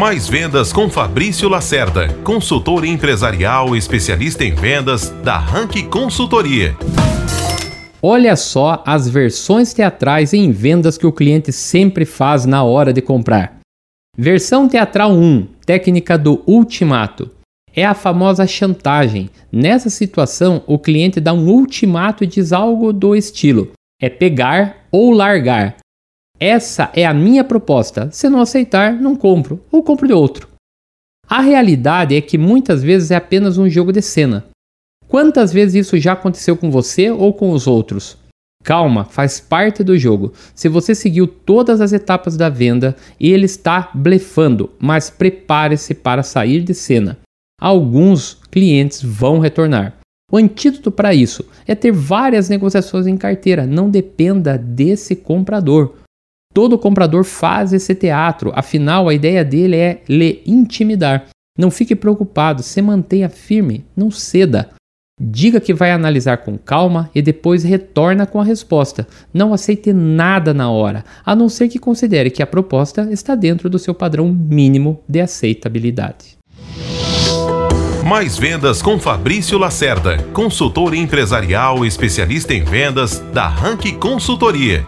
Mais vendas com Fabrício Lacerda, consultor empresarial especialista em vendas da Rank Consultoria. Olha só as versões teatrais em vendas que o cliente sempre faz na hora de comprar. Versão teatral 1, técnica do ultimato. É a famosa chantagem. Nessa situação, o cliente dá um ultimato e diz algo do estilo: é pegar ou largar. Essa é a minha proposta. Se não aceitar, não compro ou compro de outro. A realidade é que muitas vezes é apenas um jogo de cena. Quantas vezes isso já aconteceu com você ou com os outros? Calma, faz parte do jogo. Se você seguiu todas as etapas da venda, ele está blefando, mas prepare-se para sair de cena. Alguns clientes vão retornar. O antídoto para isso é ter várias negociações em carteira, não dependa desse comprador. Todo comprador faz esse teatro, afinal a ideia dele é lhe intimidar. Não fique preocupado, se mantenha firme, não ceda. Diga que vai analisar com calma e depois retorna com a resposta. Não aceite nada na hora, a não ser que considere que a proposta está dentro do seu padrão mínimo de aceitabilidade. Mais vendas com Fabrício Lacerda, consultor empresarial especialista em vendas da Rank Consultoria.